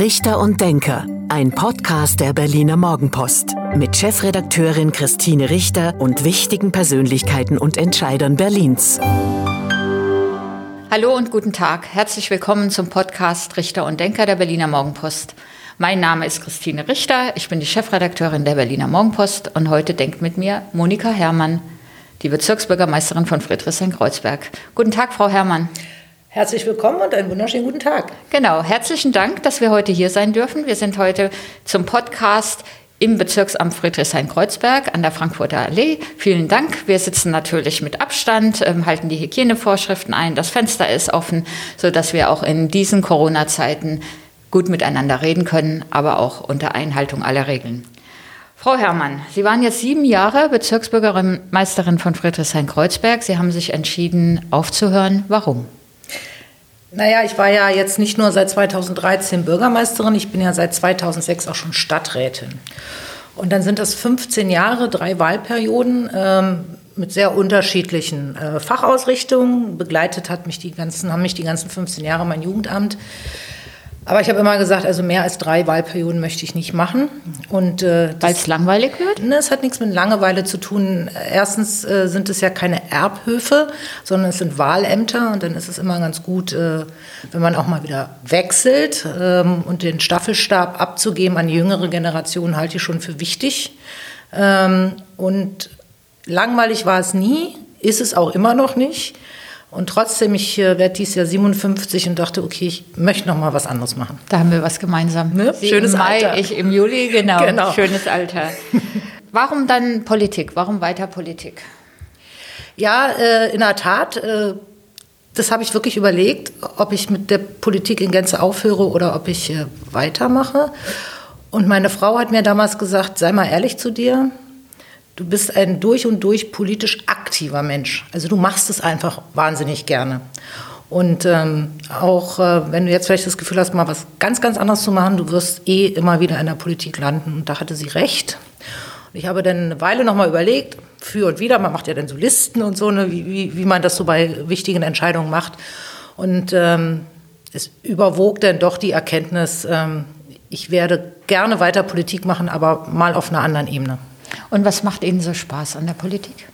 Richter und Denker, ein Podcast der Berliner Morgenpost mit Chefredakteurin Christine Richter und wichtigen Persönlichkeiten und Entscheidern Berlins. Hallo und guten Tag. Herzlich willkommen zum Podcast Richter und Denker der Berliner Morgenpost. Mein Name ist Christine Richter, ich bin die Chefredakteurin der Berliner Morgenpost und heute denkt mit mir Monika Herrmann, die Bezirksbürgermeisterin von Friedrichshain-Kreuzberg. Guten Tag, Frau Herrmann. Herzlich willkommen und einen wunderschönen guten Tag. Genau, herzlichen Dank, dass wir heute hier sein dürfen. Wir sind heute zum Podcast im Bezirksamt Friedrichshain-Kreuzberg an der Frankfurter Allee. Vielen Dank. Wir sitzen natürlich mit Abstand, ähm, halten die Hygienevorschriften ein. Das Fenster ist offen, sodass wir auch in diesen Corona-Zeiten gut miteinander reden können, aber auch unter Einhaltung aller Regeln. Frau Herrmann, Sie waren jetzt sieben Jahre Bezirksbürgermeisterin von Friedrichshain-Kreuzberg. Sie haben sich entschieden, aufzuhören. Warum? Naja, ich war ja jetzt nicht nur seit 2013 Bürgermeisterin, ich bin ja seit 2006 auch schon Stadträtin. Und dann sind das 15 Jahre, drei Wahlperioden ähm, mit sehr unterschiedlichen äh, Fachausrichtungen. Begleitet hat mich die ganzen, haben mich die ganzen 15 Jahre mein Jugendamt. Aber ich habe immer gesagt, also mehr als drei Wahlperioden möchte ich nicht machen. Und äh, weil es langweilig wird? Ne, es hat nichts mit Langeweile zu tun. Erstens äh, sind es ja keine Erbhöfe, sondern es sind Wahlämter und dann ist es immer ganz gut, äh, wenn man auch mal wieder wechselt ähm, und den Staffelstab abzugeben an die jüngere Generation halte ich schon für wichtig. Ähm, und langweilig war es nie, ist es auch immer noch nicht. Und trotzdem, ich äh, werde dieses Jahr 57 und dachte, okay, ich möchte noch mal was anderes machen. Da haben wir was gemeinsam. Ne? Schönes im Mai, Alter. ich im Juli, genau. genau. Schönes Alter. Warum dann Politik? Warum weiter Politik? Ja, äh, in der Tat. Äh, das habe ich wirklich überlegt, ob ich mit der Politik in Gänze aufhöre oder ob ich äh, weitermache. Und meine Frau hat mir damals gesagt, sei mal ehrlich zu dir, du bist ein durch und durch politisch aktiver Mensch. Also du machst es einfach wahnsinnig gerne. Und ähm, auch äh, wenn du jetzt vielleicht das Gefühl hast, mal was ganz, ganz anderes zu machen, du wirst eh immer wieder in der Politik landen. Und da hatte sie recht. Ich habe dann eine Weile nochmal überlegt, für und wieder, man macht ja dann so Listen und so, ne, wie, wie, wie man das so bei wichtigen Entscheidungen macht. Und ähm, es überwog dann doch die Erkenntnis, ähm, ich werde gerne weiter Politik machen, aber mal auf einer anderen Ebene. Und was macht Ihnen so Spaß an der Politik?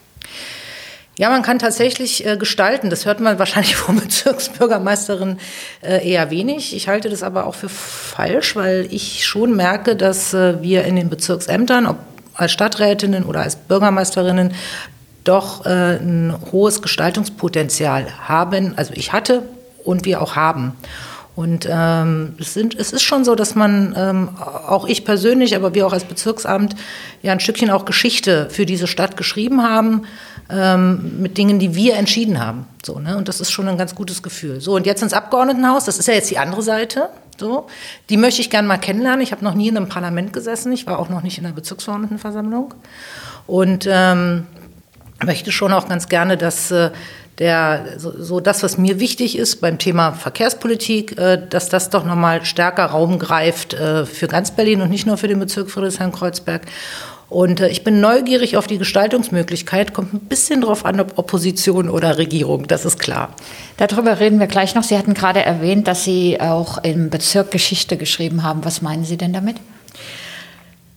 Ja, man kann tatsächlich äh, gestalten. Das hört man wahrscheinlich von Bezirksbürgermeisterin äh, eher wenig. Ich halte das aber auch für falsch, weil ich schon merke, dass äh, wir in den Bezirksämtern, ob als Stadträtinnen oder als Bürgermeisterinnen, doch äh, ein hohes Gestaltungspotenzial haben. Also ich hatte und wir auch haben. Und ähm, es, sind, es ist schon so, dass man, ähm, auch ich persönlich, aber wir auch als Bezirksamt, ja ein Stückchen auch Geschichte für diese Stadt geschrieben haben, ähm, mit Dingen, die wir entschieden haben. So, ne? Und das ist schon ein ganz gutes Gefühl. So, und jetzt ins Abgeordnetenhaus, das ist ja jetzt die andere Seite. So, die möchte ich gerne mal kennenlernen. Ich habe noch nie in einem Parlament gesessen, ich war auch noch nicht in der Bezirksverordnetenversammlung. Und ähm, möchte schon auch ganz gerne, dass äh, der, so, so das, was mir wichtig ist beim Thema Verkehrspolitik, äh, dass das doch nochmal stärker Raum greift äh, für ganz Berlin und nicht nur für den Bezirk Friedrichshain-Kreuzberg. Und äh, ich bin neugierig auf die Gestaltungsmöglichkeit. Kommt ein bisschen drauf an, ob Opposition oder Regierung, das ist klar. Darüber reden wir gleich noch. Sie hatten gerade erwähnt, dass Sie auch im Bezirk Geschichte geschrieben haben. Was meinen Sie denn damit?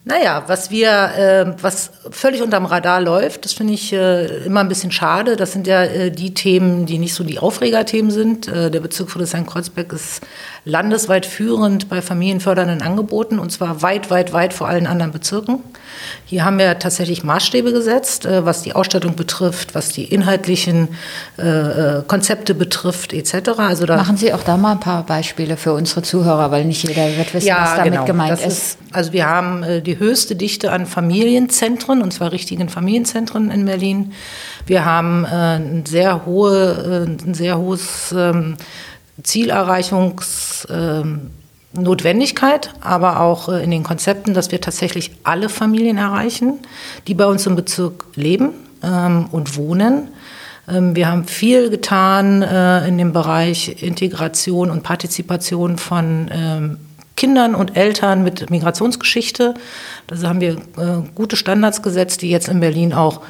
Naja, was wir, äh, was völlig unterm Radar läuft, das finde ich äh, immer ein bisschen schade. Das sind ja äh, die Themen, die nicht so die Aufregerthemen sind. Äh, der Bezirk Friedrichshain-Kreuzberg ist landesweit führend bei familienfördernden Angeboten und zwar weit, weit, weit vor allen anderen Bezirken. Hier haben wir tatsächlich Maßstäbe gesetzt, äh, was die Ausstattung betrifft, was die inhaltlichen äh, äh, Konzepte betrifft, etc. Also Machen Sie auch da mal ein paar Beispiele für unsere Zuhörer, weil nicht jeder wird wissen, ja, was damit genau. gemeint das ist. Also wir haben die höchste Dichte an Familienzentren, und zwar richtigen Familienzentren in Berlin. Wir haben äh, ein sehr hohe, äh, ein sehr hohes ähm, Zielerreichungsnotwendigkeit, aber auch äh, in den Konzepten, dass wir tatsächlich alle Familien erreichen, die bei uns im Bezirk leben ähm, und wohnen. Ähm, wir haben viel getan äh, in dem Bereich Integration und Partizipation von ähm, Kindern und Eltern mit Migrationsgeschichte. Da haben wir äh, gute Standards gesetzt, die jetzt in Berlin auch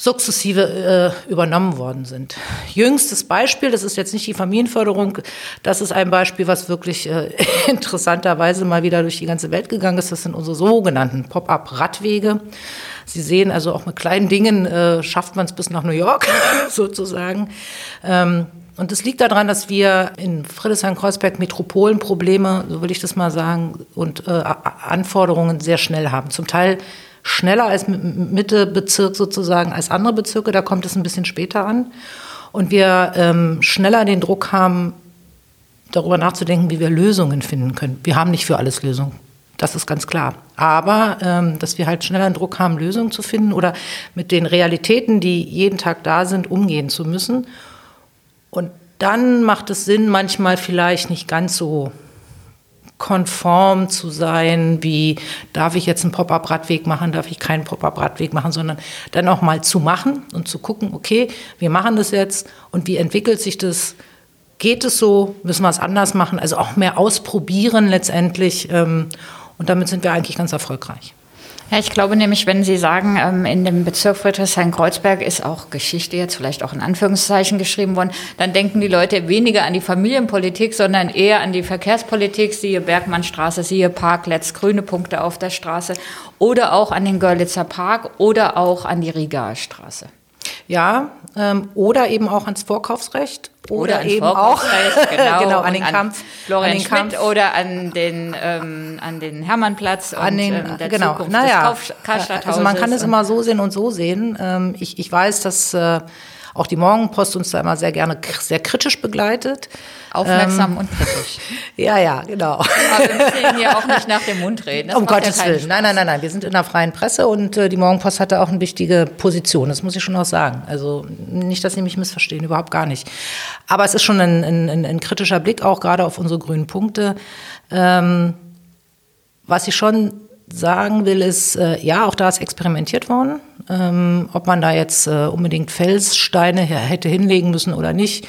sukzessive äh, übernommen worden sind. Jüngstes Beispiel, das ist jetzt nicht die Familienförderung, das ist ein Beispiel, was wirklich äh, interessanterweise mal wieder durch die ganze Welt gegangen ist. Das sind unsere sogenannten Pop-up-Radwege. Sie sehen also auch mit kleinen Dingen äh, schafft man es bis nach New York sozusagen. Ähm, und es liegt daran, dass wir in Friedrichshain-Kreuzberg Metropolenprobleme, so will ich das mal sagen, und äh, Anforderungen sehr schnell haben. Zum Teil schneller als Mitte-Bezirk sozusagen als andere Bezirke. Da kommt es ein bisschen später an. Und wir ähm, schneller den Druck haben, darüber nachzudenken, wie wir Lösungen finden können. Wir haben nicht für alles Lösungen. Das ist ganz klar. Aber ähm, dass wir halt schneller den Druck haben, Lösungen zu finden oder mit den Realitäten, die jeden Tag da sind, umgehen zu müssen. Und dann macht es Sinn, manchmal vielleicht nicht ganz so konform zu sein, wie darf ich jetzt einen Pop-up-Radweg machen, darf ich keinen Pop-up-Radweg machen, sondern dann auch mal zu machen und zu gucken, okay, wir machen das jetzt und wie entwickelt sich das? Geht es so? Müssen wir es anders machen? Also auch mehr ausprobieren letztendlich. Ähm, und damit sind wir eigentlich ganz erfolgreich. Ja, ich glaube nämlich, wenn Sie sagen, ähm, in dem Bezirk Friedrichshain-Kreuzberg ist auch Geschichte jetzt vielleicht auch in Anführungszeichen geschrieben worden, dann denken die Leute weniger an die Familienpolitik, sondern eher an die Verkehrspolitik, siehe Bergmannstraße, siehe Parklets, grüne Punkte auf der Straße. Oder auch an den Görlitzer Park oder auch an die Rigaer Straße. Ja, ähm, oder eben auch ans Vorkaufsrecht oder, oder eben auch genau, genau an den Kampf, Florian an den Schmidt Kampf. oder an den ähm, an den Hermannplatz an den ähm, der genau Zukunft naja, also man kann es immer so sehen und so sehen. Ähm, ich, ich weiß, dass äh, auch die Morgenpost uns da immer sehr gerne sehr kritisch begleitet. Aufmerksam ähm, und kritisch. Ja, ja, genau. Aber wir müssen hier auch nicht nach dem Mund reden. Das um Gottes ja Willen. Nein, nein, nein, nein. Wir sind in der freien Presse und äh, die Morgenpost hatte auch eine wichtige Position. Das muss ich schon auch sagen. Also nicht, dass Sie mich missverstehen, überhaupt gar nicht. Aber es ist schon ein, ein, ein kritischer Blick auch gerade auf unsere grünen Punkte. Ähm, was ich schon sagen will, ist, äh, ja, auch da ist experimentiert worden. Ähm, ob man da jetzt äh, unbedingt Felssteine hätte hinlegen müssen oder nicht.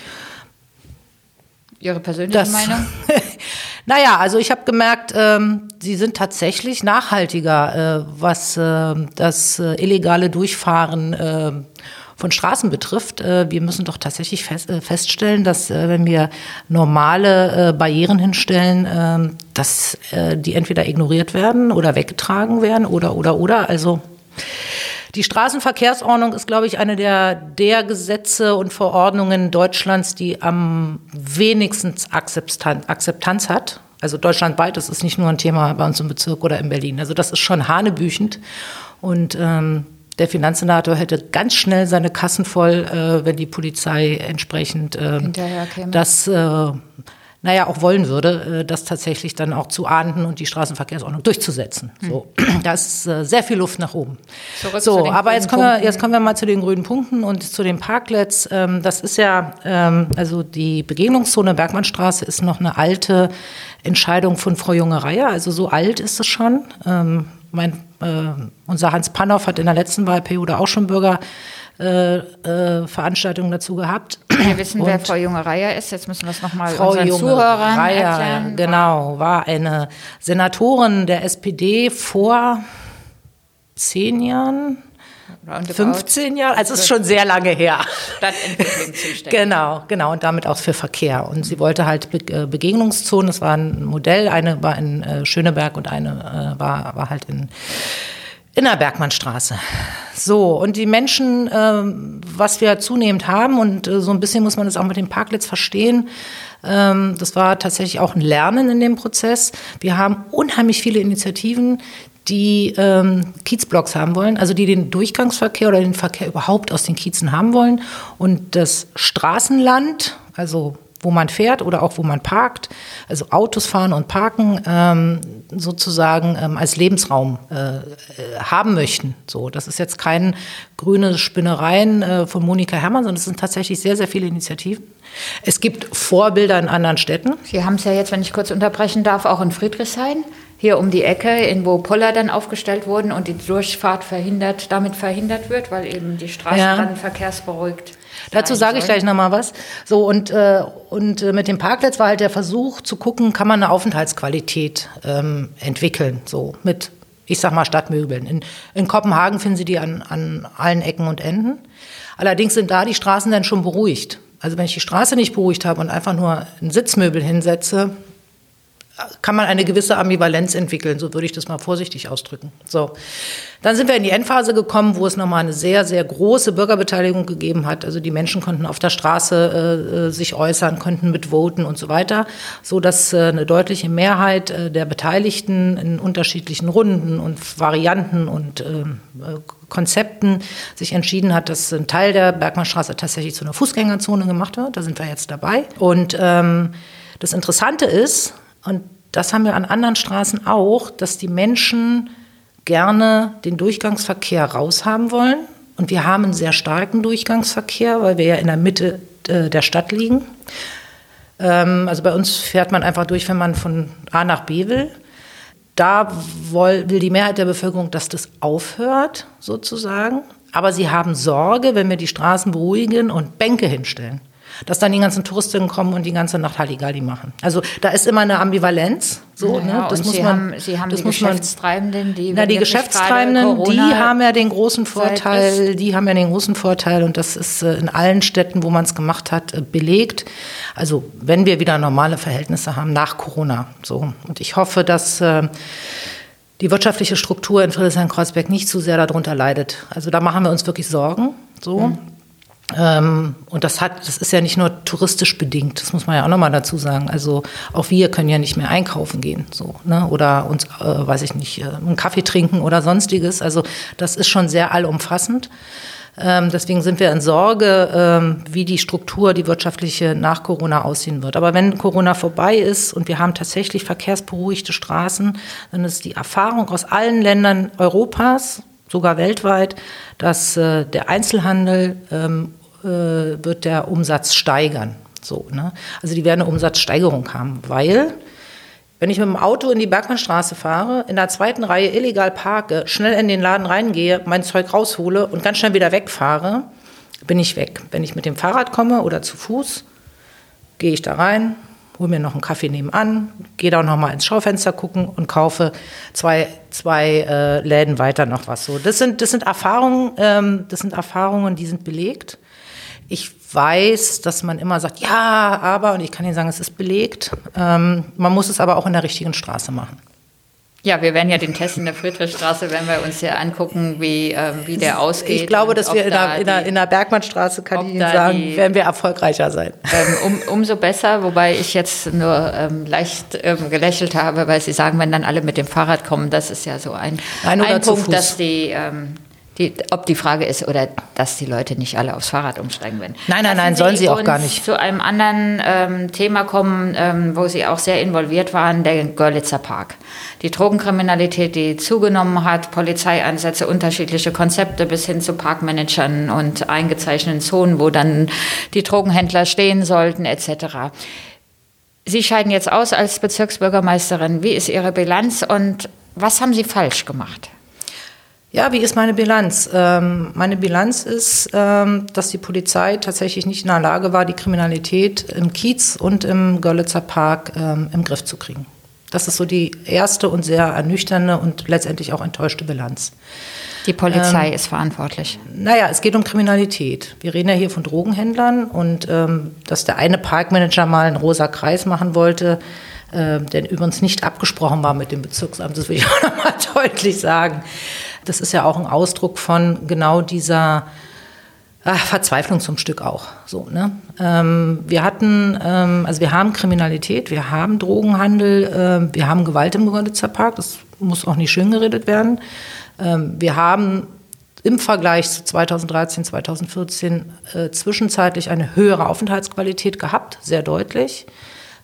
Ihre persönliche das, Meinung? naja, also ich habe gemerkt, ähm, sie sind tatsächlich nachhaltiger, äh, was äh, das äh, illegale Durchfahren äh, von Straßen betrifft. Äh, wir müssen doch tatsächlich fest, feststellen, dass wenn wir normale Barrieren hinstellen, ähm, dass die entweder ignoriert werden oder weggetragen werden oder, oder, oder. Also die Straßenverkehrsordnung ist, glaube ich, eine der, der Gesetze und Verordnungen Deutschlands, die am wenigsten Akzeptanz hat. Also deutschlandweit, das ist nicht nur ein Thema bei uns im Bezirk oder in Berlin. Also das ist schon hanebüchend. Und ähm, der Finanzsenator hätte ganz schnell seine Kassen voll, äh, wenn die Polizei entsprechend äh, das äh, naja, auch wollen würde, äh, das tatsächlich dann auch zu ahnden und die Straßenverkehrsordnung durchzusetzen. Hm. So, da ist äh, sehr viel Luft nach oben. Zurück so, aber jetzt kommen, wir, jetzt kommen wir mal zu den grünen Punkten und zu den Parklets. Ähm, das ist ja, ähm, also die Begegnungszone Bergmannstraße ist noch eine alte Entscheidung von Frau Junge-Reier, also so alt ist es schon. Ähm, mein, äh, unser Hans Pannow hat in der letzten Wahlperiode auch schon Bürger Veranstaltungen dazu gehabt. Wir wissen, und wer Frau Junge-Reier ist. Jetzt müssen wir es nochmal unseren Junge Zuhörern Reier, erklären. Genau, war eine Senatorin der SPD vor zehn Jahren. 15 Jahre, also es ist schon sehr lange her. Genau, genau, und damit auch für Verkehr. Und sie wollte halt äh, Begegnungszonen, das war ein Modell, eine war in äh, Schöneberg und eine war, war halt in in der Bergmannstraße. So, und die Menschen, äh, was wir zunehmend haben, und äh, so ein bisschen muss man das auch mit dem Parklitz verstehen, ähm, das war tatsächlich auch ein Lernen in dem Prozess. Wir haben unheimlich viele Initiativen, die ähm, Kiezblocks haben wollen, also die den Durchgangsverkehr oder den Verkehr überhaupt aus den Kiezen haben wollen. Und das Straßenland, also wo man fährt oder auch wo man parkt, also Autos fahren und parken ähm, sozusagen ähm, als Lebensraum äh, äh, haben möchten. So, das ist jetzt kein grüne Spinnereien äh, von Monika Herrmann, sondern es sind tatsächlich sehr, sehr viele Initiativen. Es gibt Vorbilder in anderen Städten. Sie haben es ja jetzt, wenn ich kurz unterbrechen darf, auch in Friedrichshain hier um die Ecke, in wo Poller dann aufgestellt wurden und die Durchfahrt verhindert, damit verhindert wird, weil eben die Straßen ja. dann verkehrsberuhigt Dazu sage ich gleich nochmal was. So, und, äh, und äh, mit dem Parkplatz war halt der Versuch zu gucken, kann man eine Aufenthaltsqualität ähm, entwickeln, so mit Ich sag mal Stadtmöbeln. In, in Kopenhagen finden Sie die an, an allen Ecken und Enden. Allerdings sind da die Straßen dann schon beruhigt. Also wenn ich die Straße nicht beruhigt habe und einfach nur ein Sitzmöbel hinsetze, kann man eine gewisse Ambivalenz entwickeln, so würde ich das mal vorsichtig ausdrücken. So. Dann sind wir in die Endphase gekommen, wo es nochmal eine sehr, sehr große Bürgerbeteiligung gegeben hat. Also die Menschen konnten auf der Straße äh, sich äußern, konnten mitvoten und so weiter, so dass äh, eine deutliche Mehrheit äh, der Beteiligten in unterschiedlichen Runden und Varianten und ähm, äh, Konzepten sich entschieden hat, dass ein Teil der Bergmannstraße tatsächlich zu einer Fußgängerzone gemacht wird. Da sind wir jetzt dabei. Und ähm, das Interessante ist, und das haben wir an anderen Straßen auch, dass die Menschen gerne den Durchgangsverkehr raushaben wollen. Und wir haben einen sehr starken Durchgangsverkehr, weil wir ja in der Mitte äh, der Stadt liegen. Ähm, also bei uns fährt man einfach durch, wenn man von A nach B will. Da will die Mehrheit der Bevölkerung, dass das aufhört, sozusagen. Aber sie haben Sorge, wenn wir die Straßen beruhigen und Bänke hinstellen dass dann die ganzen Touristinnen kommen und die ganze Nacht Halligalli machen. Also da ist immer eine Ambivalenz. So, ja, ne? das muss Sie man, haben, Sie haben die Geschäftstreibenden, die na, die Geschäftstreibenden, die haben ja den großen Vorteil, die haben ja den großen Vorteil und das ist äh, in allen Städten, wo man es gemacht hat, äh, belegt. Also wenn wir wieder normale Verhältnisse haben nach Corona, so und ich hoffe, dass äh, die wirtschaftliche Struktur in Friedrichshain-Kreuzberg nicht zu sehr darunter leidet. Also da machen wir uns wirklich Sorgen. So. Mhm. Ähm, und das hat, das ist ja nicht nur touristisch bedingt, das muss man ja auch nochmal dazu sagen. Also auch wir können ja nicht mehr einkaufen gehen, so, ne? Oder uns, äh, weiß ich nicht, äh, einen Kaffee trinken oder sonstiges. Also das ist schon sehr allumfassend. Ähm, deswegen sind wir in Sorge, ähm, wie die Struktur, die wirtschaftliche nach Corona aussehen wird. Aber wenn Corona vorbei ist und wir haben tatsächlich verkehrsberuhigte Straßen, dann ist die Erfahrung aus allen Ländern Europas, sogar weltweit, dass äh, der Einzelhandel ähm, äh, wird der Umsatz steigern. So, ne? Also die werden eine Umsatzsteigerung haben, weil wenn ich mit dem Auto in die Bergmannstraße fahre, in der zweiten Reihe illegal parke, schnell in den Laden reingehe, mein Zeug raushole und ganz schnell wieder wegfahre, bin ich weg. Wenn ich mit dem Fahrrad komme oder zu Fuß, gehe ich da rein, hole mir noch einen Kaffee nebenan, gehe da noch mal ins Schaufenster gucken und kaufe zwei, zwei äh, Läden weiter noch was. So, das sind, das sind Erfahrungen, ähm, das sind Erfahrungen, die sind belegt. Ich weiß, dass man immer sagt, ja, aber, und ich kann Ihnen sagen, es ist belegt. Ähm, man muss es aber auch in der richtigen Straße machen. Ja, wir werden ja den Test in der Friedrichstraße, wenn wir uns ja angucken, wie, äh, wie der ausgeht. Ich glaube, dass wir in der, in, der, in der Bergmannstraße, kann ich Ihnen sagen, die, werden wir erfolgreicher sein. Ähm, um, umso besser, wobei ich jetzt nur ähm, leicht ähm, gelächelt habe, weil Sie sagen, wenn dann alle mit dem Fahrrad kommen, das ist ja so ein, Nein, ein Punkt, dass die ähm, die, ob die Frage ist oder dass die Leute nicht alle aufs Fahrrad umsteigen werden. Nein, nein, nein, sollen sie auch gar nicht. Zu einem anderen ähm, Thema kommen, ähm, wo Sie auch sehr involviert waren, der Görlitzer Park. Die Drogenkriminalität, die zugenommen hat, Polizeieinsätze, unterschiedliche Konzepte bis hin zu Parkmanagern und eingezeichneten Zonen, wo dann die Drogenhändler stehen sollten, etc. Sie scheiden jetzt aus als Bezirksbürgermeisterin. Wie ist Ihre Bilanz und was haben Sie falsch gemacht? Ja, wie ist meine Bilanz? Ähm, meine Bilanz ist, ähm, dass die Polizei tatsächlich nicht in der Lage war, die Kriminalität im Kiez und im Görlitzer Park ähm, im Griff zu kriegen. Das ist so die erste und sehr ernüchternde und letztendlich auch enttäuschte Bilanz. Die Polizei ähm, ist verantwortlich. Naja, es geht um Kriminalität. Wir reden ja hier von Drogenhändlern und ähm, dass der eine Parkmanager mal einen rosa Kreis machen wollte, äh, der übrigens nicht abgesprochen war mit dem Bezirksamt, das will ich auch nochmal deutlich sagen. Das ist ja auch ein Ausdruck von genau dieser ach, Verzweiflung zum Stück auch. So, ne? Ähm, wir hatten, ähm, also wir haben Kriminalität, wir haben Drogenhandel, äh, wir haben Gewalt im Görlitzer Park, das muss auch nicht schön geredet werden. Ähm, wir haben im Vergleich zu 2013, 2014 äh, zwischenzeitlich eine höhere Aufenthaltsqualität gehabt, sehr deutlich.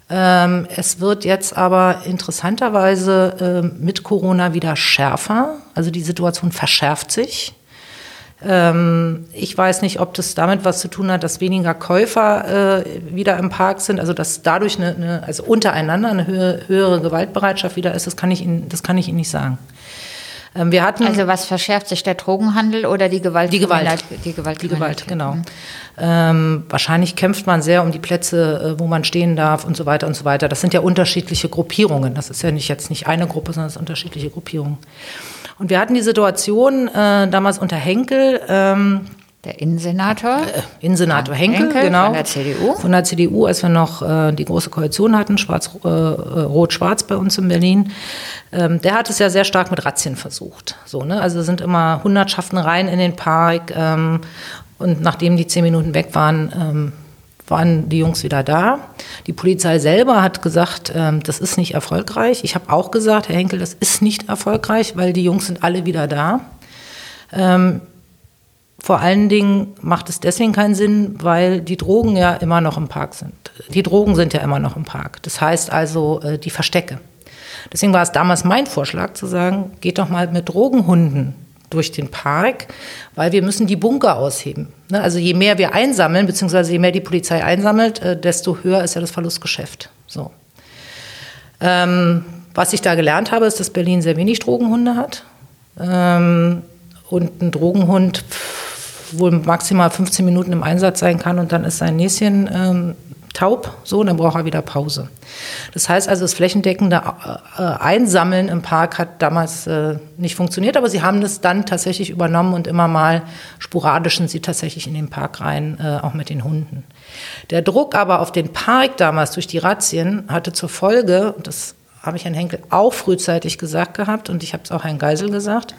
Ähm, es wird jetzt aber interessanterweise äh, mit Corona wieder schärfer. Also die Situation verschärft sich. Ähm, ich weiß nicht, ob das damit was zu tun hat, dass weniger Käufer äh, wieder im Park sind, also dass dadurch eine, eine also untereinander eine höhere, höhere, Gewaltbereitschaft wieder ist. Das kann ich Ihnen, das kann ich Ihnen nicht sagen. Ähm, wir hatten also was verschärft sich, der Drogenhandel oder die Gewalt? Die Gewalt. Die Gewalt, die Gewalt genau. Mhm. Ähm, wahrscheinlich kämpft man sehr um die Plätze, äh, wo man stehen darf und so weiter und so weiter. Das sind ja unterschiedliche Gruppierungen. Das ist ja nicht jetzt nicht eine Gruppe, sondern es sind unterschiedliche Gruppierungen. Und wir hatten die Situation äh, damals unter Henkel, ähm, der Innensenator? Äh, Innensenator Henkel, Henkel, genau. Von der CDU. Von der CDU, als wir noch äh, die große Koalition hatten, Schwarz, äh, Rot-Schwarz bei uns in Berlin. Ähm, der hat es ja sehr stark mit Razzien versucht. So, ne? Also sind immer Hundertschaften rein in den Park. Ähm, und nachdem die zehn Minuten weg waren, ähm, waren die Jungs wieder da. Die Polizei selber hat gesagt, ähm, das ist nicht erfolgreich. Ich habe auch gesagt, Herr Henkel, das ist nicht erfolgreich, weil die Jungs sind alle wieder da. Ähm, vor allen Dingen macht es deswegen keinen Sinn, weil die Drogen ja immer noch im Park sind. Die Drogen sind ja immer noch im Park. Das heißt also äh, die Verstecke. Deswegen war es damals mein Vorschlag zu sagen, geht doch mal mit Drogenhunden durch den Park, weil wir müssen die Bunker ausheben. Ne, also je mehr wir einsammeln, beziehungsweise je mehr die Polizei einsammelt, äh, desto höher ist ja das Verlustgeschäft. So. Ähm, was ich da gelernt habe, ist, dass Berlin sehr wenig Drogenhunde hat. Ähm, und ein Drogenhund wohl maximal 15 Minuten im Einsatz sein kann und dann ist sein Näschen ähm, taub, so, und dann braucht er wieder Pause. Das heißt also, das flächendeckende äh, Einsammeln im Park hat damals äh, nicht funktioniert, aber sie haben das dann tatsächlich übernommen und immer mal sporadisch sind sie tatsächlich in den Park rein, äh, auch mit den Hunden. Der Druck aber auf den Park damals durch die Razzien hatte zur Folge, und das habe ich Herrn Henkel auch frühzeitig gesagt gehabt und ich habe es auch Herrn Geisel gesagt,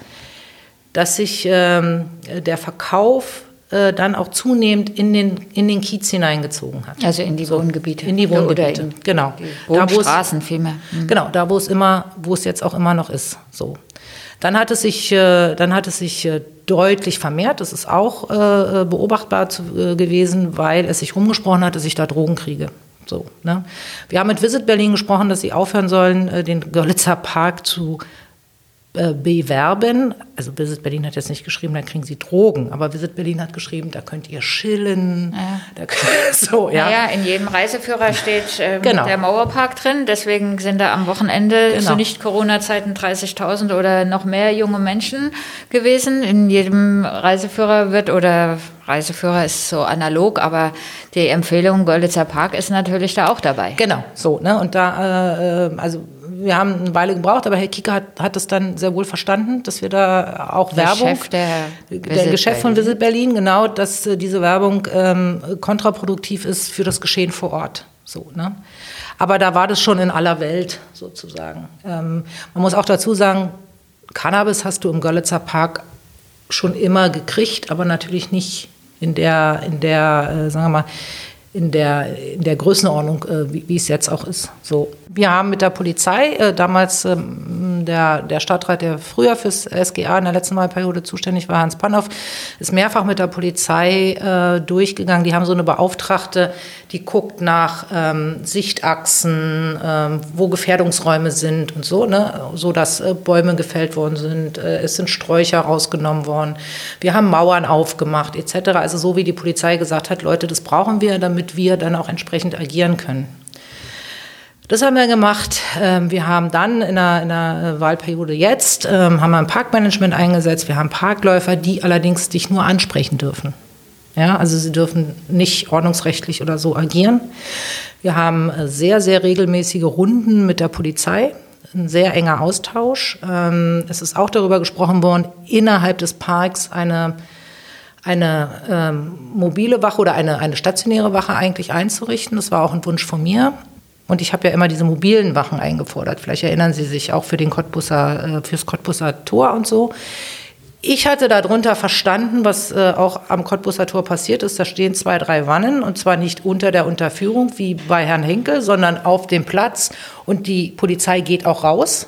dass sich ähm, der Verkauf äh, dann auch zunehmend in den, in den Kiez hineingezogen hat. Also in die Wohngebiete. In die Wohngebiete, in genau. Wohnstraßen vielmehr. Mhm. Genau, da wo es immer, wo es jetzt auch immer noch ist. So. Dann hat es sich, äh, dann hat es sich äh, deutlich vermehrt. Das ist auch äh, beobachtbar zu, äh, gewesen, weil es sich rumgesprochen hat, dass ich da Drogen kriege. So, ne? Wir haben mit Visit Berlin gesprochen, dass sie aufhören sollen, äh, den Görlitzer Park zu äh, bewerben. Also Visit Berlin hat jetzt nicht geschrieben, da kriegen Sie Drogen, aber Visit Berlin hat geschrieben, da könnt ihr chillen. Ja. Könnt, so, ja. Naja, in jedem Reiseführer steht ähm, genau. der Mauerpark drin, deswegen sind da am Wochenende genau. zu Nicht-Corona-Zeiten 30.000 oder noch mehr junge Menschen gewesen. In jedem Reiseführer wird oder Reiseführer ist so analog, aber die Empfehlung Görlitzer Park ist natürlich da auch dabei. Genau, so, ne? Und da, äh, also wir haben eine Weile gebraucht, aber Herr Kieker hat, hat es dann sehr wohl verstanden, dass wir da auch der Werbung, Chef der, der Geschäft von Visit Berlin, genau, dass äh, diese Werbung ähm, kontraproduktiv ist für das Geschehen vor Ort. So, ne? Aber da war das schon in aller Welt sozusagen. Ähm, man muss auch dazu sagen, Cannabis hast du im Görlitzer Park schon immer gekriegt, aber natürlich nicht in der, in der, äh, sagen wir mal, in der, in der Größenordnung, äh, wie, wie, es jetzt auch ist. So. Wir haben mit der Polizei, äh, damals ähm, der, der Stadtrat, der früher fürs SGA in der letzten Wahlperiode zuständig war, Hans Panhoff, ist mehrfach mit der Polizei äh, durchgegangen. Die haben so eine Beauftragte, die guckt nach ähm, Sichtachsen, ähm, wo Gefährdungsräume sind und so, ne? so dass äh, Bäume gefällt worden sind, äh, es sind Sträucher rausgenommen worden. Wir haben Mauern aufgemacht etc. Also so wie die Polizei gesagt hat, Leute, das brauchen wir, damit wir dann auch entsprechend agieren können. Das haben wir gemacht. Ähm, wir haben dann in der, in der Wahlperiode jetzt, ähm, haben wir ein Parkmanagement eingesetzt. Wir haben Parkläufer, die allerdings dich nur ansprechen dürfen. Ja, also sie dürfen nicht ordnungsrechtlich oder so agieren. Wir haben äh, sehr, sehr regelmäßige Runden mit der Polizei, ein sehr enger Austausch. Ähm, es ist auch darüber gesprochen worden, innerhalb des Parks eine eine ähm, mobile Wache oder eine, eine stationäre Wache eigentlich einzurichten. Das war auch ein Wunsch von mir. Und ich habe ja immer diese mobilen Wachen eingefordert. Vielleicht erinnern Sie sich auch für den Cottbusser, äh, fürs Cottbusser Tor und so. Ich hatte darunter verstanden, was äh, auch am Cottbusser Tor passiert ist. Da stehen zwei, drei Wannen und zwar nicht unter der Unterführung wie bei Herrn Henkel, sondern auf dem Platz und die Polizei geht auch raus.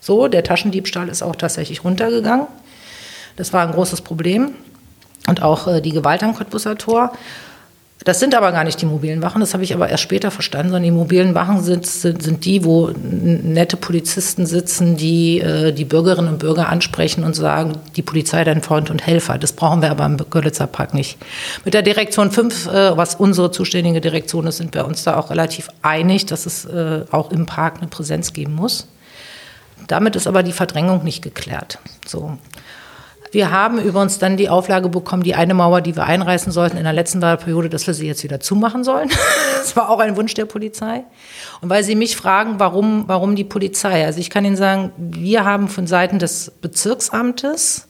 So, der Taschendiebstahl ist auch tatsächlich runtergegangen. Das war ein großes Problem und auch äh, die Gewalt am Cottbusser Tor. Das sind aber gar nicht die mobilen Wachen, das habe ich aber erst später verstanden, sondern die mobilen Wachen sind, sind, sind die, wo nette Polizisten sitzen, die äh, die Bürgerinnen und Bürger ansprechen und sagen, die Polizei dein Freund und Helfer. Das brauchen wir aber im Görlitzer Park nicht. Mit der Direktion 5, äh, was unsere zuständige Direktion ist, sind wir uns da auch relativ einig, dass es äh, auch im Park eine Präsenz geben muss. Damit ist aber die Verdrängung nicht geklärt. So. Wir haben übrigens dann die Auflage bekommen, die eine Mauer, die wir einreißen sollten in der letzten Wahlperiode, dass wir sie jetzt wieder zumachen sollen. das war auch ein Wunsch der Polizei. Und weil Sie mich fragen, warum, warum die Polizei? Also ich kann Ihnen sagen, wir haben von Seiten des Bezirksamtes,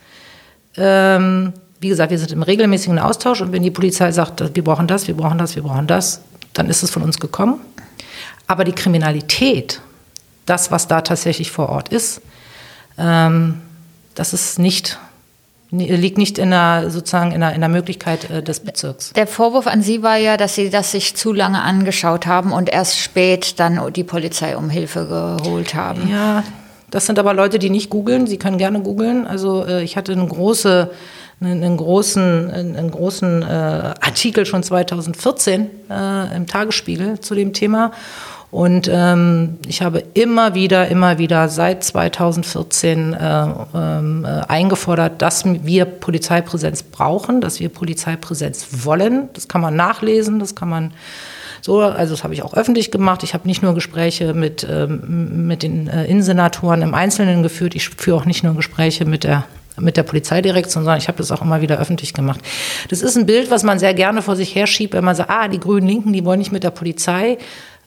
ähm, wie gesagt, wir sind im regelmäßigen Austausch und wenn die Polizei sagt, wir brauchen das, wir brauchen das, wir brauchen das, dann ist es von uns gekommen. Aber die Kriminalität, das, was da tatsächlich vor Ort ist, ähm, das ist nicht liegt nicht in der, sozusagen in der, in der Möglichkeit äh, des Bezirks. Der Vorwurf an Sie war ja, dass Sie das sich zu lange angeschaut haben und erst spät dann die Polizei um Hilfe geholt haben. Ja, das sind aber Leute, die nicht googeln. Sie können gerne googeln. Also äh, ich hatte eine große einen, großen, einen großen äh, Artikel schon 2014 äh, im Tagesspiegel zu dem Thema. Und ähm, ich habe immer wieder, immer wieder seit 2014 äh, ähm, äh, eingefordert, dass wir Polizeipräsenz brauchen, dass wir Polizeipräsenz wollen. Das kann man nachlesen, das kann man so, also das habe ich auch öffentlich gemacht. Ich habe nicht nur Gespräche mit, ähm, mit den äh, Innensenatoren im Einzelnen geführt, ich führe auch nicht nur Gespräche mit der mit der Polizeidirektion, sondern ich habe das auch immer wieder öffentlich gemacht. Das ist ein Bild, was man sehr gerne vor sich herschiebt, wenn man sagt, ah, die Grünen Linken, die wollen nicht mit der Polizei.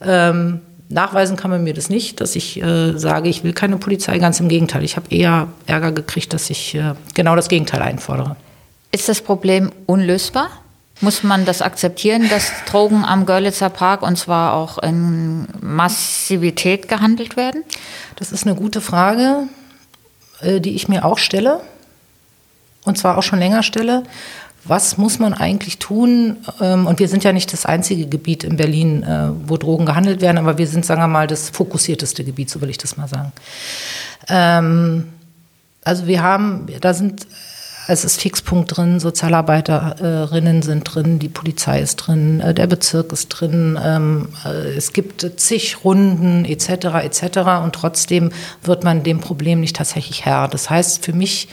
Ähm, nachweisen kann man mir das nicht, dass ich äh, sage, ich will keine Polizei. Ganz im Gegenteil. Ich habe eher Ärger gekriegt, dass ich äh, genau das Gegenteil einfordere. Ist das Problem unlösbar? Muss man das akzeptieren, dass Drogen am Görlitzer Park und zwar auch in Massivität gehandelt werden? Das ist eine gute Frage, äh, die ich mir auch stelle. Und zwar auch schon länger stelle was muss man eigentlich tun? Ähm, und wir sind ja nicht das einzige Gebiet in Berlin, äh, wo Drogen gehandelt werden, aber wir sind, sagen wir mal, das fokussierteste Gebiet, so will ich das mal sagen. Ähm, also wir haben, da sind, es ist Fixpunkt drin, Sozialarbeiterinnen sind drin, die Polizei ist drin, äh, der Bezirk ist drin, ähm, äh, es gibt zig Runden etc. etc. Und trotzdem wird man dem Problem nicht tatsächlich Herr. Das heißt für mich,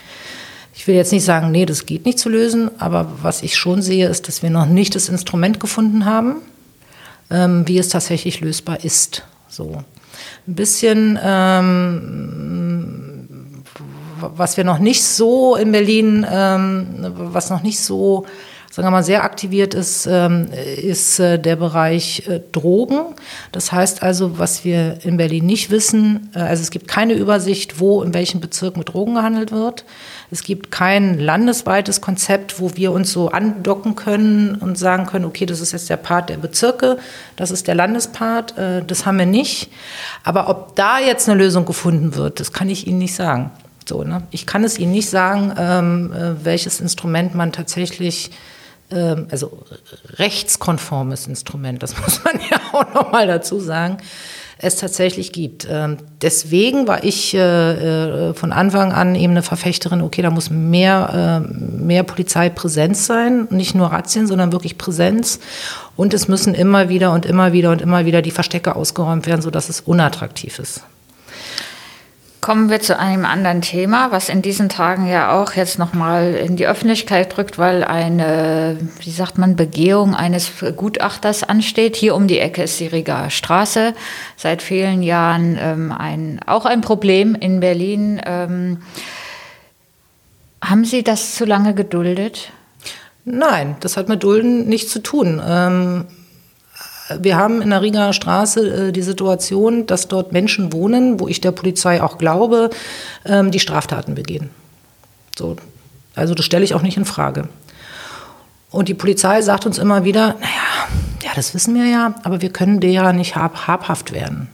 ich will jetzt nicht sagen, nee, das geht nicht zu lösen, aber was ich schon sehe, ist, dass wir noch nicht das Instrument gefunden haben, ähm, wie es tatsächlich lösbar ist. So ein bisschen, ähm, was wir noch nicht so in Berlin, ähm, was noch nicht so sagen wir mal, sehr aktiviert ist, ähm, ist äh, der Bereich äh, Drogen. Das heißt also, was wir in Berlin nicht wissen, äh, also es gibt keine Übersicht, wo in welchem Bezirk mit Drogen gehandelt wird. Es gibt kein landesweites Konzept, wo wir uns so andocken können und sagen können, okay, das ist jetzt der Part der Bezirke, das ist der Landespart, das haben wir nicht. Aber ob da jetzt eine Lösung gefunden wird, das kann ich Ihnen nicht sagen. So, ne? Ich kann es Ihnen nicht sagen, ähm, welches Instrument man tatsächlich also rechtskonformes Instrument, das muss man ja auch noch mal dazu sagen, es tatsächlich gibt. Ähm, deswegen war ich äh, äh, von Anfang an eben eine Verfechterin, okay, da muss mehr, äh, mehr Polizeipräsenz sein, nicht nur Razzien, sondern wirklich Präsenz. Und es müssen immer wieder und immer wieder und immer wieder die Verstecke ausgeräumt werden, sodass es unattraktiv ist. Kommen wir zu einem anderen Thema, was in diesen Tagen ja auch jetzt nochmal in die Öffentlichkeit drückt, weil eine, wie sagt man, Begehung eines Gutachters ansteht. Hier um die Ecke ist die Riga Straße. Seit vielen Jahren ähm, ein, auch ein Problem in Berlin. Ähm, haben Sie das zu lange geduldet? Nein, das hat mit Dulden nichts zu tun. Ähm wir haben in der Rigaer Straße äh, die Situation, dass dort Menschen wohnen, wo ich der Polizei auch glaube, ähm, die Straftaten begehen. So. Also das stelle ich auch nicht in Frage. Und die Polizei sagt uns immer wieder, naja, ja, das wissen wir ja, aber wir können derer nicht hab, habhaft werden.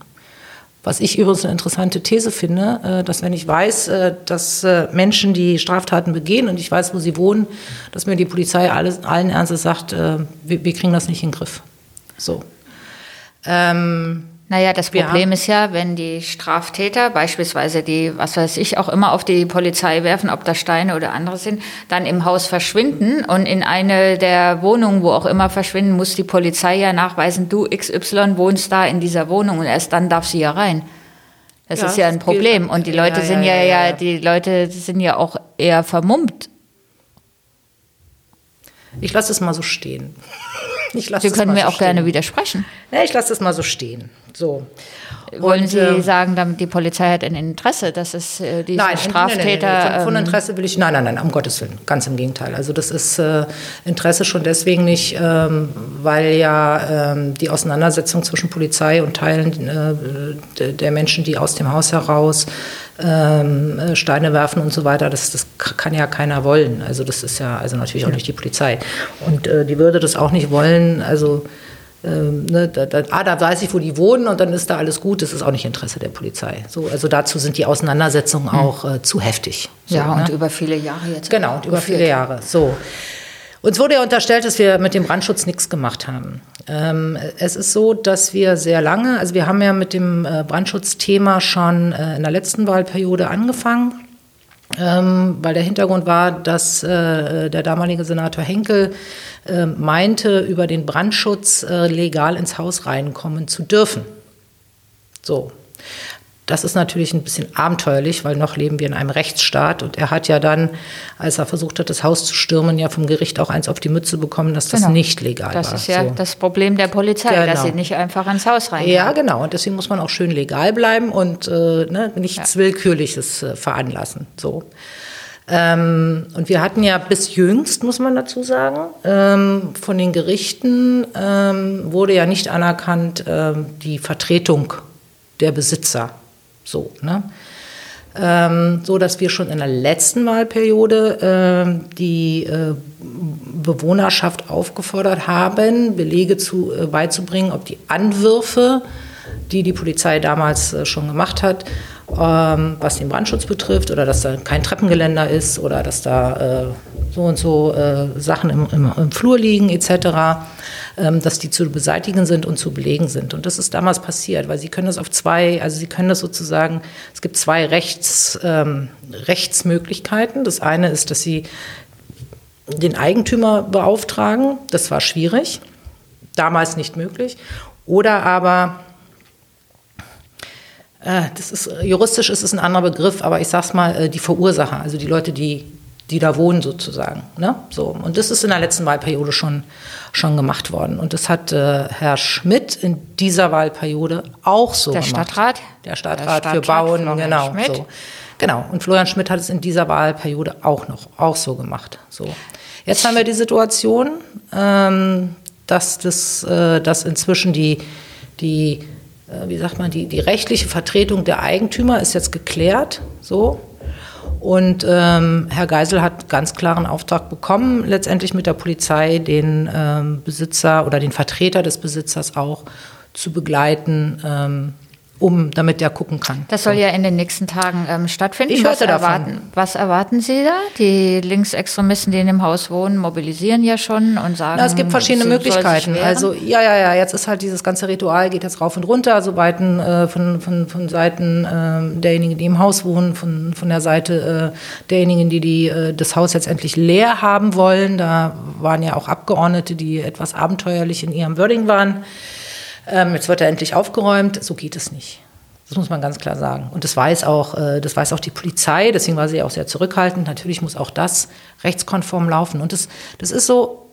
Was ich übrigens eine interessante These finde, äh, dass wenn ich weiß, äh, dass äh, Menschen die Straftaten begehen und ich weiß, wo sie wohnen, dass mir die Polizei alles, allen Ernstes sagt, wir, wir kriegen das nicht in den Griff. So. Ähm, naja, das Problem ist ja, wenn die Straftäter beispielsweise die, was weiß ich, auch immer auf die Polizei werfen, ob das Steine oder andere sind, dann im Haus verschwinden und in eine der Wohnungen, wo auch immer verschwinden, muss die Polizei ja nachweisen, du XY wohnst da in dieser Wohnung und erst dann darf sie ja rein. Das ja, ist ja ein Problem. Und die Leute ja, sind ja, ja, ja, die Leute sind ja auch eher vermummt. Ich lasse es mal so stehen. Ich lasse Sie können mir so auch stehen. gerne widersprechen. Ja, ich lasse das mal so stehen. So. Wollen Und, Sie ähm, sagen, damit die Polizei hat ein Interesse, dass es äh, diese Nein, Straftäter... nein, nein, nein, Von, von ähm, Interesse will ich, nein, nein, nein, um Gottes Willen, ganz im Gegenteil. Also das ist äh, Interesse schon deswegen nicht, ähm, weil ja ähm, die Auseinandersetzung zwischen Polizei und Teilen äh, de- der Menschen, die aus dem Haus heraus ähm, äh, Steine werfen und so weiter, das, das kann ja keiner wollen. Also das ist ja, also natürlich auch nicht die Polizei. Und äh, die würde das auch nicht wollen, also ähm, ne, da, da, ah, da weiß ich, wo die wohnen und dann ist da alles gut. Das ist auch nicht Interesse der Polizei. So, also dazu sind die Auseinandersetzungen auch äh, zu heftig. So, ja, ne? und über viele Jahre jetzt. Genau, und über viele Jahre. So. Uns wurde ja unterstellt, dass wir mit dem Brandschutz nichts gemacht haben. Ähm, es ist so, dass wir sehr lange, also wir haben ja mit dem äh, Brandschutzthema schon äh, in der letzten Wahlperiode angefangen. Ähm, weil der Hintergrund war, dass äh, der damalige Senator Henkel äh, meinte, über den Brandschutz äh, legal ins Haus reinkommen zu dürfen. So. Das ist natürlich ein bisschen abenteuerlich, weil noch leben wir in einem Rechtsstaat. Und er hat ja dann, als er versucht hat, das Haus zu stürmen, ja vom Gericht auch eins auf die Mütze bekommen, dass das Genau. nicht legal Das war. ist ja So. das Problem der Polizei, dass Genau. sie nicht einfach ins Haus rein Ja, genau. Und deswegen muss man auch schön legal bleiben und äh, ne, nichts Willkürliches äh, veranlassen. So. Ähm, und wir hatten ja bis jüngst, muss man dazu sagen, ähm, von den Gerichten ähm, wurde ja nicht anerkannt ähm, die Vertretung der Besitzer. So, ne? ähm, so dass wir schon in der letzten Wahlperiode ähm, die äh, Bewohnerschaft aufgefordert haben, Belege zu, äh, beizubringen, ob die Anwürfe, die die Polizei damals äh, schon gemacht hat, ähm, was den Brandschutz betrifft, oder dass da kein Treppengeländer ist oder dass da äh, so und so äh, Sachen im, im, im Flur liegen etc., ähm, dass die zu beseitigen sind und zu belegen sind. Und das ist damals passiert, weil Sie können das auf zwei, also Sie können das sozusagen, es gibt zwei Rechts, ähm, Rechtsmöglichkeiten. Das eine ist, dass Sie den Eigentümer beauftragen. Das war schwierig, damals nicht möglich. Oder aber, äh, das ist, juristisch ist es ein anderer Begriff, aber ich sag's mal, äh, die Verursacher, also die Leute, die, die da wohnen sozusagen. Ne? So. Und das ist in der letzten Wahlperiode schon, schon gemacht worden. Und das hat äh, Herr Schmidt in dieser Wahlperiode auch so Der gemacht. Stadtrat? Der Stadtrat, Der für Stadtrat, Bauen, Florian genau. Schmidt. So. Genau. Und Florian Schmidt hat es in dieser Wahlperiode auch noch, auch so gemacht. So. Jetzt haben wir die Situation, ähm, dass, das, äh, dass inzwischen die, die äh, wie sagt man, die, die rechtliche Vertretung der Eigentümer ist jetzt geklärt. So. Und ähm, Herr Geisel hat ganz klaren Auftrag bekommen, letztendlich mit der Polizei den ähm, Besitzer oder den Vertreter des Besitzers auch zu begleiten, ähm, um damit der gucken kann. Das soll ja in den nächsten Tagen ähm, stattfinden. Ich was, hörte davon. erwarten, was erwarten Sie da? Die Linksextremisten, die in dem Haus wohnen, mobilisieren ja schon und sagen. Na, es gibt verschiedene Möglichkeiten. Also ja, ja, ja, jetzt ist halt dieses ganze Ritual geht jetzt rauf und runter, so Seiten, äh, von, von, von Seiten äh, derjenigen, die im Haus wohnen, von, von der Seite äh, derjenigen, die, die äh, das Haus jetzt endlich leer haben wollen. Da waren ja auch Abgeordnete, die etwas abenteuerlich in ihrem Wording waren. Ähm, jetzt wird er endlich aufgeräumt. So geht es nicht. Das muss man ganz klar sagen. Und das weiß auch, äh, das weiß auch die Polizei. Deswegen war sie auch sehr zurückhaltend. Natürlich muss auch das rechtskonform laufen. Und das, das ist so,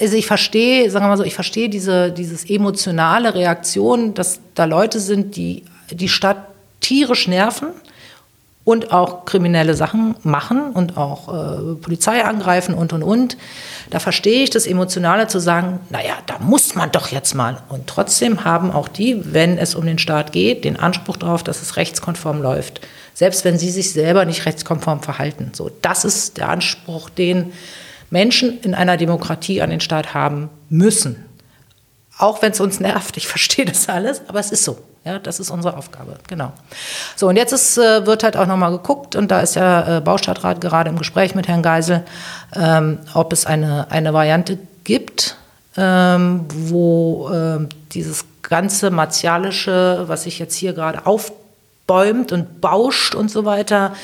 also ich verstehe, sagen wir mal so, ich verstehe diese dieses emotionale Reaktion, dass da Leute sind, die die Stadt tierisch nerven und auch kriminelle Sachen machen und auch äh, Polizei angreifen und und und. Da verstehe ich das Emotionale zu sagen, naja, da muss man doch jetzt mal. Und trotzdem haben auch die, wenn es um den Staat geht, den Anspruch darauf, dass es rechtskonform läuft. Selbst wenn sie sich selber nicht rechtskonform verhalten. So, das ist der Anspruch, den Menschen in einer Demokratie an den Staat haben müssen. Auch wenn es uns nervt, ich verstehe das alles, aber es ist so. Ja, das ist unsere Aufgabe, genau. So, und jetzt ist, äh, wird halt auch nochmal geguckt, und da ist ja äh, Baustadtrat gerade im Gespräch mit Herrn Geisel, ähm, ob es eine, eine Variante gibt, ähm, wo ähm, dieses ganze Martialische, was sich jetzt hier gerade aufbäumt und bauscht und so weiter,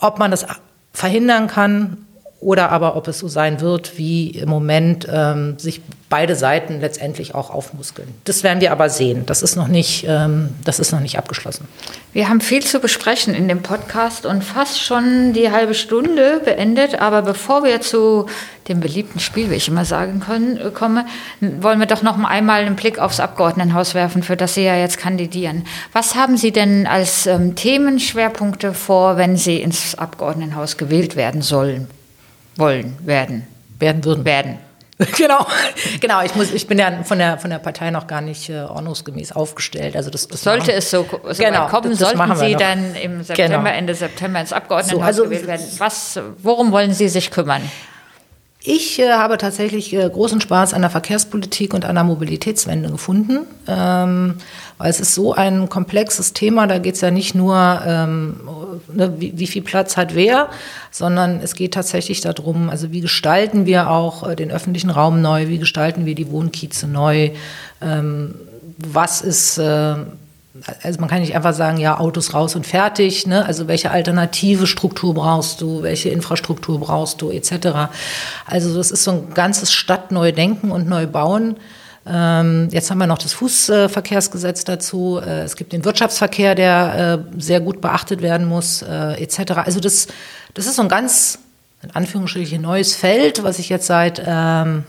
ob man das verhindern kann oder aber ob es so sein wird, wie im Moment ähm, sich beide Seiten letztendlich auch aufmuskeln. Das werden wir aber sehen. Das ist noch nicht, ähm, das ist noch nicht abgeschlossen. Wir haben viel zu besprechen in dem Podcast und fast schon die halbe Stunde beendet. Aber bevor wir zu dem beliebten Spiel, wie ich immer sagen können, komme, wollen wir doch noch einmal einen Blick aufs Abgeordnetenhaus werfen, für das Sie ja jetzt kandidieren. Was haben Sie denn als ähm, Themenschwerpunkte vor, wenn Sie ins Abgeordnetenhaus gewählt werden sollen? Wollen, werden. Werden würden. Werden. Genau, genau. Ich, muss, ich bin ja von der, von der Partei noch gar nicht äh, ordnungsgemäß aufgestellt. Also das, das Sollte machen. es so, so genau, kommen, das, das sollten Sie noch. dann im September, genau. Ende September ins Abgeordnetenhaus so, also, gewählt werden. Was, worum wollen Sie sich kümmern? Ich äh, habe tatsächlich äh, großen Spaß an der Verkehrspolitik und an der Mobilitätswende gefunden, ähm, weil es ist so ein komplexes Thema. Da geht es ja nicht nur, ähm, ne, wie, wie, viel Platz hat wer, sondern es geht tatsächlich darum, also wie gestalten wir auch äh, den öffentlichen Raum neu, wie gestalten wir die Wohnkieze neu, ähm, was ist äh, also man kann nicht einfach sagen, ja, Autos raus und fertig. Ne? Also welche alternative Struktur brauchst du, welche Infrastruktur brauchst du, etc. Also das ist so ein ganzes Stadtneudenken und Neubauen. Ähm, jetzt haben wir noch das Fußverkehrsgesetz dazu. Äh, es gibt den Wirtschaftsverkehr, der äh, sehr gut beachtet werden muss, äh, etc. Also das, das ist so ein ganz, in Anführungsstrichen, neues Feld, was ich jetzt seit ähm,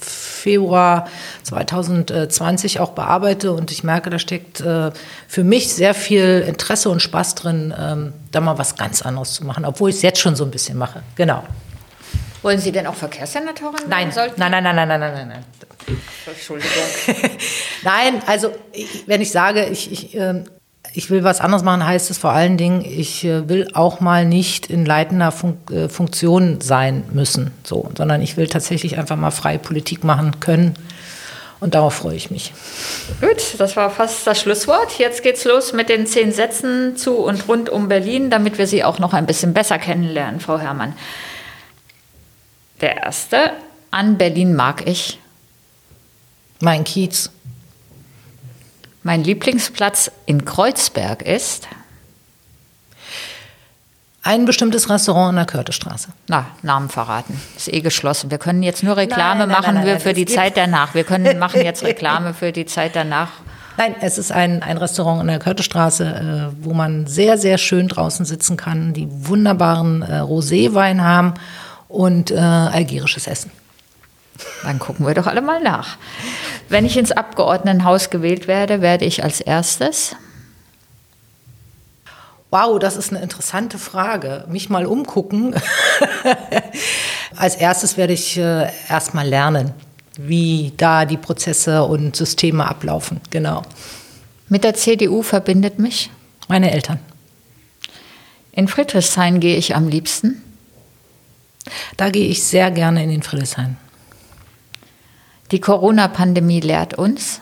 Februar 2020 auch bearbeite und ich merke, da steckt äh, für mich sehr viel Interesse und Spaß drin, ähm, da mal was ganz anderes zu machen, obwohl ich es jetzt schon so ein bisschen mache. Genau. Wollen Sie denn auch Verkehrssenatorin nein. Sollten? Nein, nein, nein, nein, nein, nein, nein. Entschuldigung. nein, also wenn ich sage, ich, ich äh, ich will was anderes machen, heißt es vor allen Dingen, ich äh, will auch mal nicht in leitender Fun äh, Funktion sein müssen, so, sondern ich will tatsächlich einfach mal frei Politik machen können. Und darauf freue ich mich. Gut, das war fast das Schlusswort. Jetzt geht's los mit den zehn Sätzen zu und rund um Berlin, damit wir Sie auch noch ein bisschen besser kennenlernen, Frau Herrmann. Der erste, an Berlin mag ich. Mein Kiez. Mein Lieblingsplatz in Kreuzberg ist? Ein bestimmtes Restaurant in der Körtestraße. Na, Namen verraten. Ist eh geschlossen. Wir können jetzt nur Reklame nein, nein, machen nein, für die Zeit danach. Wir können machen jetzt Reklame für die Zeit danach. Nein, es ist ein, ein Restaurant in der Körtestraße, äh, wo man sehr, sehr schön draußen sitzen kann, die wunderbaren äh, Roséwein haben und äh, algerisches Essen. Dann gucken wir doch alle mal nach. Wenn ich ins Abgeordnetenhaus gewählt werde, werde ich als erstes. Wow, das ist eine interessante Frage. Mich mal umgucken. als erstes werde ich äh, erstmal lernen, wie da die Prozesse und Systeme ablaufen. Genau. Mit der CDU verbindet mich? Meine Eltern. In Friedrichshain gehe ich am liebsten? Da gehe ich sehr gerne in den Friedrichshain. Die Corona-Pandemie lehrt uns,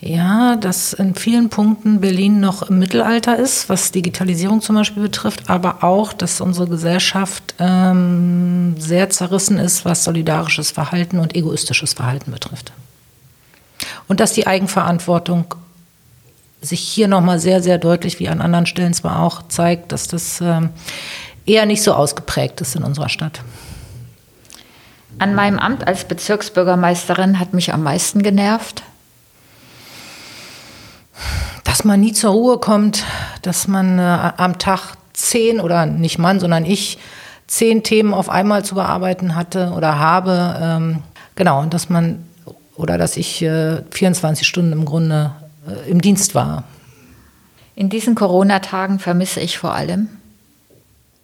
ja, dass in vielen Punkten Berlin noch im Mittelalter ist, was Digitalisierung zum Beispiel betrifft, aber auch, dass unsere Gesellschaft ähm, sehr zerrissen ist, was solidarisches Verhalten und egoistisches Verhalten betrifft. Und dass die Eigenverantwortung sich hier nochmal sehr, sehr deutlich, wie an anderen Stellen zwar auch, zeigt, dass das ähm, eher nicht so ausgeprägt ist in unserer Stadt. An meinem Amt als Bezirksbürgermeisterin hat mich am meisten genervt. Dass man nie zur Ruhe kommt, dass man äh, am Tag zehn oder nicht Mann, sondern ich zehn Themen auf einmal zu bearbeiten hatte oder habe. Ähm, genau, und dass man oder dass ich äh, 24 Stunden im Grunde äh, im Dienst war. In diesen Corona-Tagen vermisse ich vor allem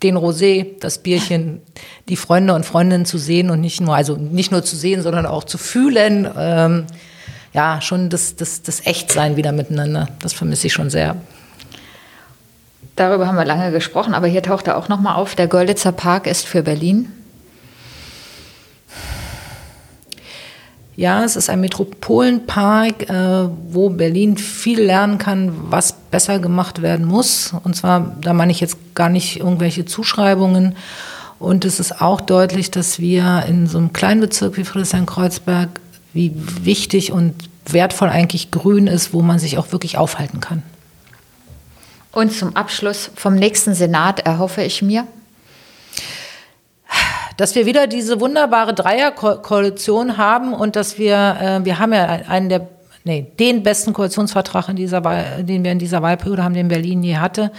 den Rosé, das Bierchen, die Freunde und Freundinnen zu sehen und nicht nur, also nicht nur zu sehen, sondern auch zu fühlen. Ähm, ja, schon das, das, das Echtsein wieder miteinander. Das vermisse ich schon sehr. Darüber haben wir lange gesprochen, aber hier taucht er auch nochmal auf. Der Görlitzer Park ist für Berlin. Ja, es ist ein Metropolenpark, äh, wo Berlin viel lernen kann, was besser gemacht werden muss. Und zwar, da meine ich jetzt gar nicht irgendwelche Zuschreibungen. Und es ist auch deutlich, dass wir in so einem kleinen Bezirk wie Friedrichshain-Kreuzberg, wie wichtig und wertvoll eigentlich Grün ist, wo man sich auch wirklich aufhalten kann. Und zum Abschluss vom nächsten Senat erhoffe ich mir? Dass wir wieder diese wunderbare Dreierkoalition haben und dass wir, äh, wir haben ja einen der, nee, den besten Koalitionsvertrag in dieser Wahl, den wir in dieser Wahlperiode haben, den Berlin je hatte.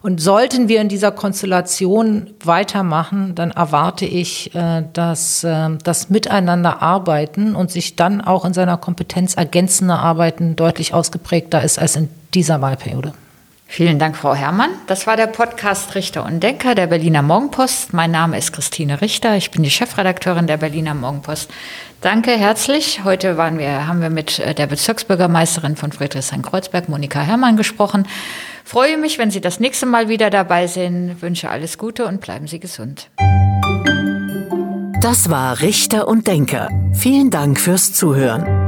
Und sollten wir in dieser Konstellation weitermachen, dann erwarte ich, äh, dass äh, das Miteinander arbeiten und sich dann auch in seiner Kompetenz ergänzende Arbeiten deutlich ausgeprägter ist als in dieser Wahlperiode. Vielen Dank, Frau Herrmann. Das war der Podcast Richter und Denker der Berliner Morgenpost. Mein Name ist Christine Richter. Ich bin die Chefredakteurin der Berliner Morgenpost. Danke herzlich. Heute waren wir, haben wir mit äh, der Bezirksbürgermeisterin von Friedrichshain-Kreuzberg, Monika Herrmann, gesprochen. Freue mich, wenn Sie das nächste Mal wieder dabei sind. Wünsche alles Gute und bleiben Sie gesund. Das war Richter und Denker. Vielen Dank fürs Zuhören.